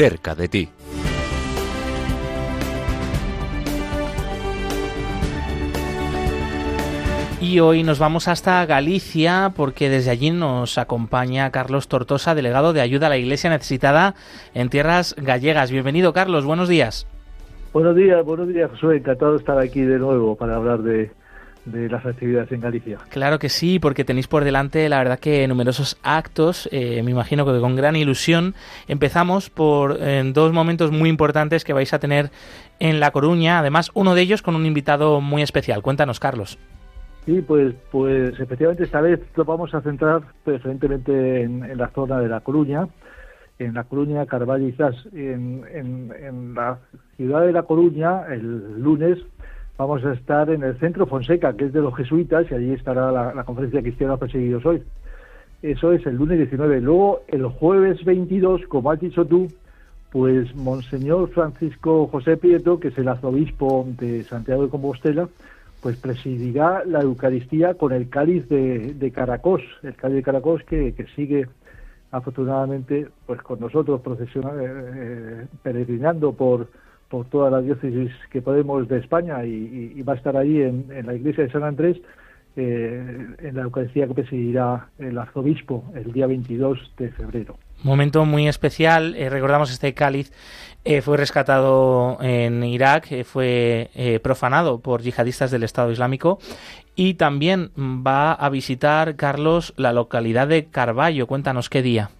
Speaker 8: Cerca de ti.
Speaker 2: Y hoy nos vamos hasta Galicia porque desde allí nos acompaña Carlos Tortosa, delegado de ayuda a la Iglesia necesitada en tierras gallegas. Bienvenido, Carlos. Buenos días.
Speaker 10: Buenos días, buenos días, Soy Encantado de estar aquí de nuevo para hablar de, de las actividades en Galicia.
Speaker 2: Claro que sí, porque tenéis por delante, la verdad que numerosos actos, eh, me imagino que con gran ilusión. Empezamos por dos momentos muy importantes que vais a tener en La Coruña, además uno de ellos con un invitado muy especial. Cuéntanos, Carlos.
Speaker 10: Sí, pues, pues efectivamente esta vez lo vamos a centrar preferentemente en, la zona de La Coruña, en La Coruña, Carvalho y Zas. En, en la ciudad de La Coruña, el lunes, vamos a estar en el Centro Fonseca, que es de los jesuitas, y allí estará la, conferencia cristiana perseguidos hoy. Eso es el lunes 19. Luego, el jueves 22, como has dicho tú, pues Monseñor Francisco José Prieto, que es el arzobispo de Santiago de Compostela, pues presidirá la Eucaristía con el cáliz de, Caracos, el cáliz de Caracos que, sigue afortunadamente pues con nosotros procesionando, eh, eh, peregrinando por, por toda la diócesis que podemos de España y, va a estar ahí en, la iglesia de San Andrés eh, en la Eucaristía que presidirá el arzobispo el día 22 de febrero.
Speaker 2: Momento muy especial, eh, recordamos este cáliz eh, fue rescatado en Irak, fue profanado por yihadistas del Estado Islámico y también va a visitar, Carlos, la localidad de Carballo. Cuéntanos qué día.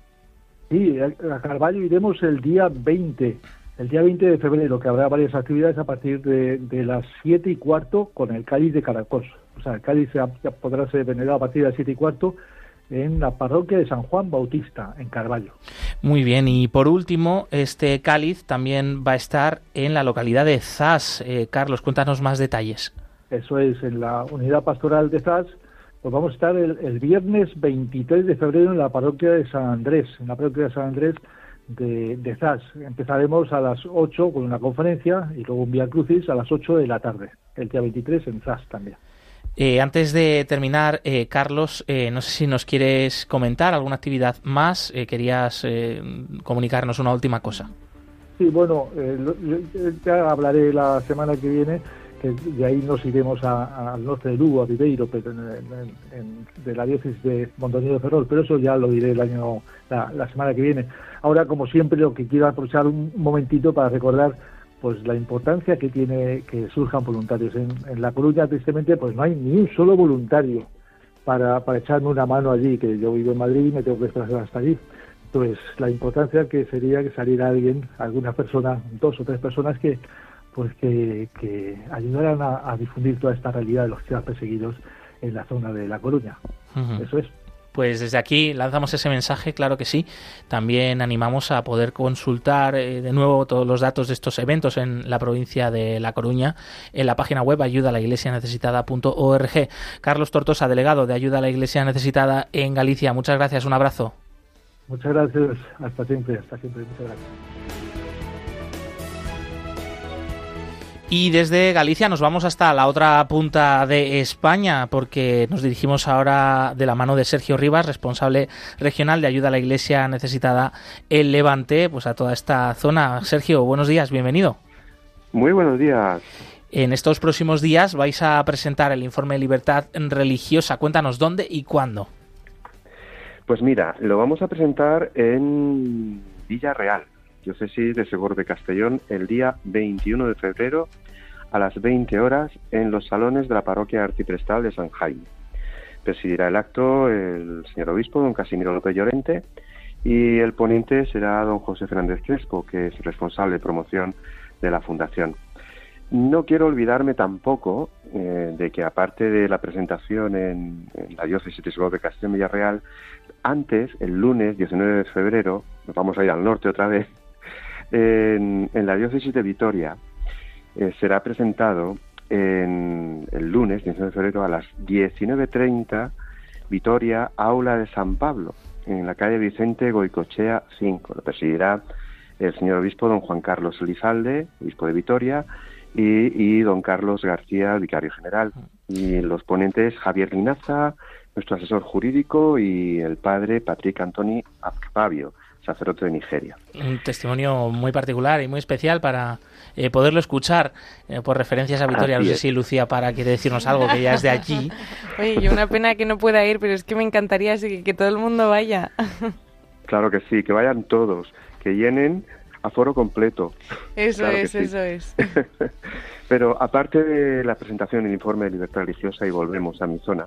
Speaker 10: Sí, a Carballo iremos el día 20 el día 20 de febrero, que habrá varias actividades a partir de, las 7 y cuarto con el cáliz de Caracos. O sea, el cáliz ya podrá ser venerado a partir de las 7 y cuarto en la parroquia de San Juan Bautista, en Carballo.
Speaker 2: Muy bien, y por último, este cáliz también va a estar en la localidad de Zas. Eh, Carlos, cuéntanos más detalles.
Speaker 10: Eso es, en la unidad pastoral de Zas, pues vamos a estar el, el viernes 23 de febrero en la parroquia de San Andrés, en la parroquia de San Andrés, de, ZAS. Empezaremos a las 8 con una conferencia y luego un Vía Crucis a las 8 de la tarde, el día 23 en ZAS también.
Speaker 2: Eh, antes de terminar, eh, Carlos, eh, no sé si nos quieres comentar alguna actividad más. querías comunicarnos una última cosa.
Speaker 10: Sí, bueno, ya hablaré la semana que viene que de ahí nos iremos al norte de Lugo, a Viveiro, pero de la diócesis de Montaño de Ferrol, pero eso ya lo diré el año, la, semana que viene. Ahora, como siempre, lo que quiero aprovechar un momentito para recordar pues la importancia que tiene que surjan voluntarios. En, La Coruña, tristemente, pues no hay ni un solo voluntario para, para echarme una mano allí, que yo vivo en Madrid y me tengo que desplazar hasta allí. Pues la importancia que sería que saliera alguien, alguna persona, dos o tres personas que pues que, ayudaran a, difundir toda esta realidad de los cristianos perseguidos en la zona de La Coruña. Eso es.
Speaker 2: Pues desde aquí lanzamos ese mensaje, claro que sí. También animamos a poder consultar eh, de nuevo todos los datos de estos eventos en la provincia de La Coruña en la página web ayuda a la iglesia necesitada.org. Carlos Tortosa, delegado de Ayuda a la Iglesia Necesitada en Galicia. Muchas gracias, un abrazo.
Speaker 10: Muchas gracias, hasta siempre, hasta siempre, muchas gracias.
Speaker 2: Y desde Galicia nos vamos hasta la otra punta de España, porque nos dirigimos ahora de la mano de Sergio Rivas, responsable regional de ayuda a la Iglesia necesitada en Levante, pues a toda esta zona. Sergio, buenos días, bienvenido.
Speaker 11: Muy buenos días.
Speaker 2: En estos próximos días vais a presentar el informe de libertad religiosa. Cuéntanos dónde y cuándo.
Speaker 11: Pues mira, lo vamos a presentar en Villarreal, diócesis de Segor de Castellón, el día 21 de febrero a las 20 horas en los salones de la parroquia arciprestal de San Jaime. Presidirá el acto el señor obispo, don Casimiro López Llorente, y el ponente será don José Fernández Crespo, que es responsable de promoción de la fundación. no quiero olvidarme tampoco eh, de que aparte de la presentación en, la diócesis de Castillo Villarreal, antes, el lunes 19 de febrero, nos vamos a ir al norte otra vez, en, la diócesis de Vitoria eh, será presentado en el lunes 19 de febrero a las 19.30 Vitoria, Aula de San Pablo, en la calle Vicente Goicochea 5. Lo presidirá el señor obispo don Juan Carlos Elizalde, obispo de Vitoria, y, don Carlos García, vicario general. Y los ponentes Javier Linaza, nuestro asesor jurídico, y el padre Patrick Antoni Fabio, sacerdote de Nigeria.
Speaker 2: Un testimonio muy particular y muy especial para eh, poderlo escuchar eh, por referencias a Vitoria. no sé si Lucía para quiere decirnos algo, que ya es de allí.
Speaker 4: Oye, una pena que no pueda ir, pero es que me encantaría que, que todo el mundo vaya.
Speaker 11: claro que sí, que vayan todos, que llenen aforo completo.
Speaker 4: Eso es, eso es.
Speaker 11: Pero aparte de la presentación del informe de libertad religiosa y volvemos a mi zona,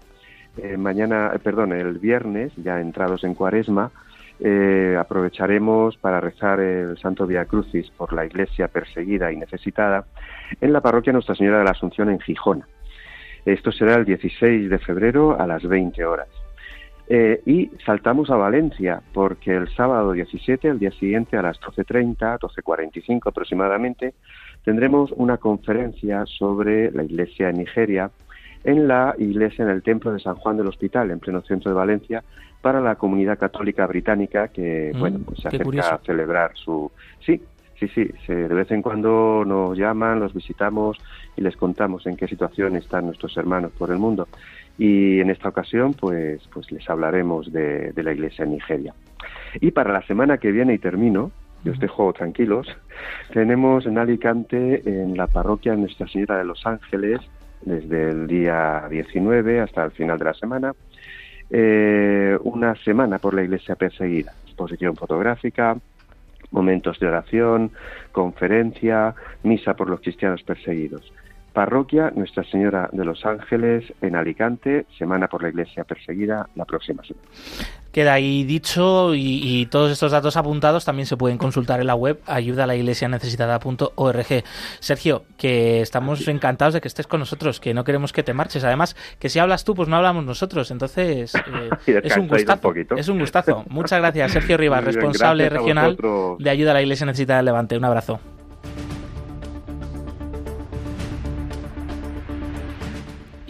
Speaker 11: eh, mañana, eh, perdón, el viernes, ya entrados en cuaresma, eh, aprovecharemos para rezar el Santo Via Crucis por la iglesia perseguida y necesitada en la parroquia Nuestra Señora de la Asunción en Gijón. Esto será el 16 de febrero a las 20 horas. Eh, y saltamos a Valencia, porque el sábado 17, el día siguiente, a las 12.30, 12.45 aproximadamente, tendremos una conferencia sobre la iglesia en Nigeria, en la iglesia, en el templo de San Juan del Hospital, en pleno centro de Valencia, para la comunidad católica británica que, mm, bueno, pues se acerca a celebrar su... Sí, sí, sí, de vez en cuando nos llaman, los visitamos y les contamos en qué situación están nuestros hermanos por el mundo. Y en esta ocasión pues, pues les hablaremos de, la iglesia en Nigeria. Y para la semana que viene, y termino, y os dejo tranquilos, tenemos en Alicante, en la parroquia Nuestra Señora de los Ángeles, desde el día 19 hasta el final de la semana, eh, una semana por la iglesia perseguida, exposición fotográfica, momentos de oración, conferencia, misa por los cristianos perseguidos. Parroquia Nuestra Señora de los Ángeles en Alicante, Semana por la Iglesia Perseguida, la próxima semana.
Speaker 2: Queda ahí dicho y, todos estos datos apuntados también se pueden consultar en la web ayuda la iglesia necesitada.org. Sergio, que estamos encantados de que estés con nosotros, que no queremos que te marches. Además, que si hablas tú, pues no hablamos nosotros. Entonces, eh, es un gustazo. es un gustazo. Muchas gracias, Sergio Rivas, responsable regional de ayuda a la iglesia necesitada del Levante. Un abrazo.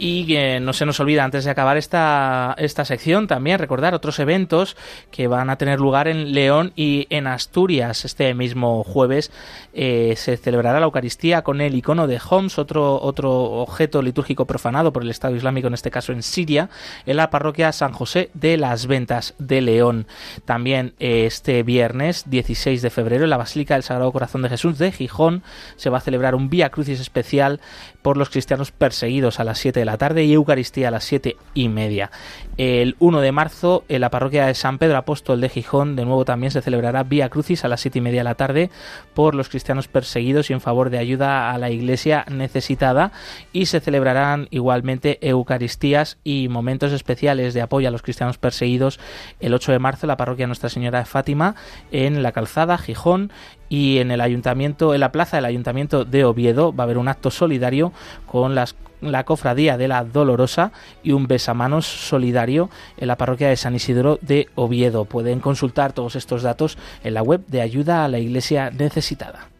Speaker 2: Y no se nos olvida antes de acabar esta, esta sección también recordar otros eventos que van a tener lugar en León y en Asturias. Este mismo jueves eh, se celebrará la Eucaristía con el icono de Homs, otro, otro objeto litúrgico profanado por el Estado Islámico, en este caso en Siria, en la parroquia San José de las Ventas de León. También eh, este viernes 16 de febrero en la Basílica del Sagrado Corazón de Jesús de Gijón se va a celebrar un Vía Crucis especial por los cristianos perseguidos a las 7 de la tarde y Eucaristía a las 7 y media. El 1 de marzo en la parroquia de San Pedro Apóstol de Gijón de nuevo también se celebrará Vía Crucis a las 7 y media de la tarde por los cristianos perseguidos y en favor de ayuda a la iglesia necesitada y se celebrarán igualmente Eucaristías y momentos especiales de apoyo a los cristianos perseguidos el 8 de marzo en la parroquia Nuestra Señora de Fátima en la calzada Gijón y en el ayuntamiento, en la plaza del ayuntamiento de Oviedo va a haber un acto solidario con la cofradía de la Dolorosa y un besamanos solidario en la parroquia de San Isidro de Oviedo. Pueden consultar todos estos datos en la web de ayuda a la iglesia necesitada.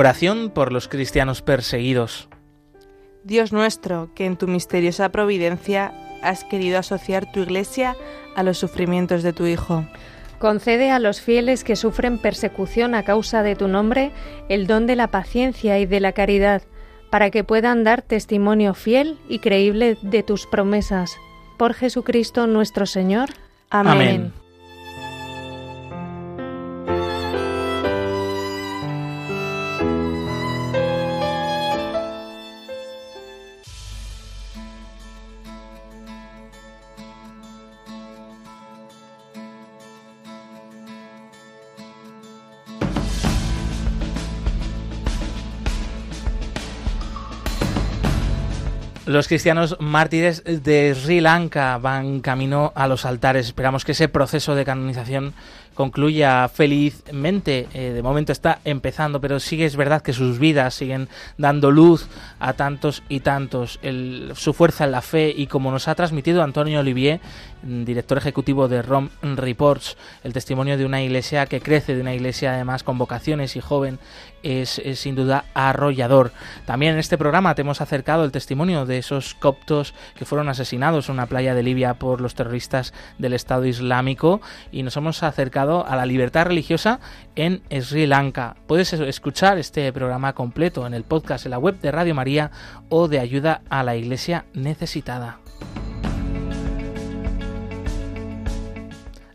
Speaker 2: Oración por los cristianos perseguidos.
Speaker 4: Dios nuestro, que en tu misteriosa providencia has querido asociar tu iglesia a los sufrimientos de tu Hijo.
Speaker 3: Concede a los fieles que sufren persecución a causa de tu nombre el don de la paciencia y de la caridad, para que puedan dar testimonio fiel y creíble de tus promesas. Por Jesucristo nuestro Señor. Amén.
Speaker 2: Los cristianos mártires de Sri Lanka van camino a los altares. Esperamos que ese proceso de canonización concluya felizmente. Eh, de momento está empezando, pero sí es verdad que sus vidas siguen dando luz a tantos y tantos. su fuerza en la fe y como nos ha transmitido Antonio Olivier, director ejecutivo de ROM Reports, el testimonio de una iglesia que crece, de una iglesia además con vocaciones y joven, es, sin duda arrollador. También en este programa te hemos acercado el testimonio de esos coptos que fueron asesinados en una playa de Libia por los terroristas del Estado Islámico y nos hemos acercado a la libertad religiosa en Sri Lanka. Puedes escuchar este programa completo en el podcast en la web de Radio María o de Ayuda a la Iglesia Necesitada.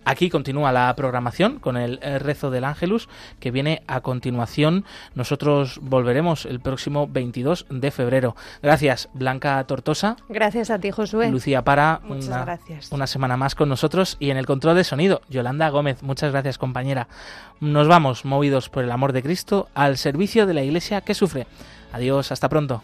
Speaker 2: Aquí continúa la programación con el rezo del Ángelus que viene a continuación. Nosotros volveremos el próximo 22 de febrero. Gracias, Blanca Tortosa.
Speaker 3: Gracias a ti, Josué.
Speaker 2: Lucía Para, una, una semana más con nosotros. Y en el control de sonido, Yolanda Gómez. Muchas gracias, compañera. Nos vamos, movidos por el amor de Cristo, al servicio de la Iglesia que sufre. Adiós, hasta pronto.